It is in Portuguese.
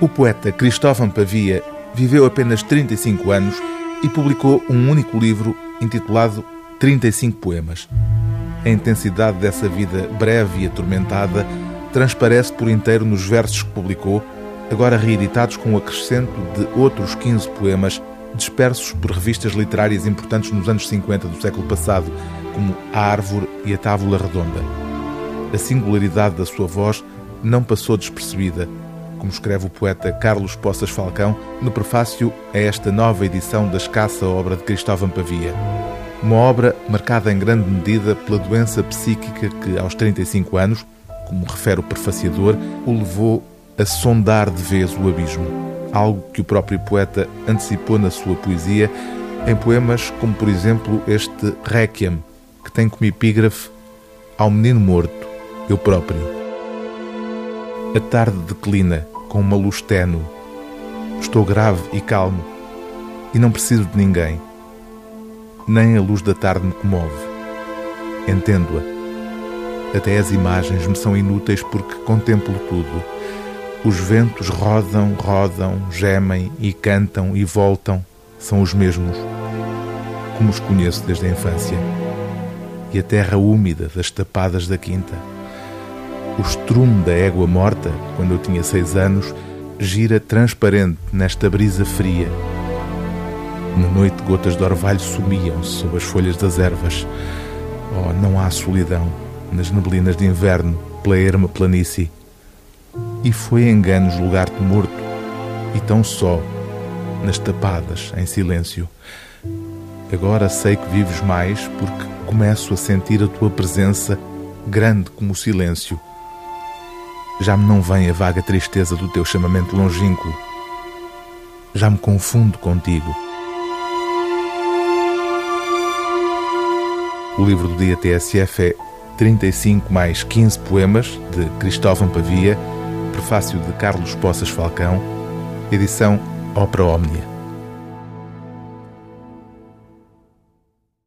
O poeta Cristóvão Pavia viveu apenas 35 anos e publicou um único livro intitulado 35 Poemas. A intensidade dessa vida breve e atormentada transparece por inteiro nos versos que publicou, agora reeditados com o acrescento de outros 15 poemas dispersos por revistas literárias importantes nos anos 50 do século passado, como A Árvore e a Távola Redonda. A singularidade da sua voz não passou despercebida, como escreve o poeta Carlos Poças Falcão no prefácio a esta nova edição da escassa obra de Cristóvão Pavia. Uma obra marcada em grande medida pela doença psíquica que, aos 35 anos, como refere o prefaciador, o levou a sondar de vez o abismo. Algo que o próprio poeta antecipou na sua poesia em poemas como, por exemplo, este Requiem, que tem como epígrafe Ao menino morto, eu próprio. A tarde declina com uma luz tenue. Estou grave e calmo e não preciso de ninguém nem a luz da tarde me comove. Entendo-a. Até as imagens me são inúteis porque contemplo tudo. Os ventos rodam, rodam, gemem e cantam e voltam, são os mesmos, como os conheço desde a infância. E a terra úmida das tapadas da quinta. O estrume da égua morta, quando eu tinha seis anos, gira transparente nesta brisa fria na noite, gotas de orvalho sumiam-se sob as folhas das ervas. Oh, não há solidão nas neblinas de inverno pela erma planície. E foi engano julgar-te morto, e tão só, nas tapadas, em silêncio. Agora sei que vives mais porque começo a sentir a tua presença grande como o silêncio. Já me não vem a vaga tristeza do teu chamamento longínquo. Já me confundo contigo. O livro do dia TSF é 35 mais 15 poemas de Cristóvão Pavia, prefácio de Carlos Poças Falcão, edição Ópera Omnia.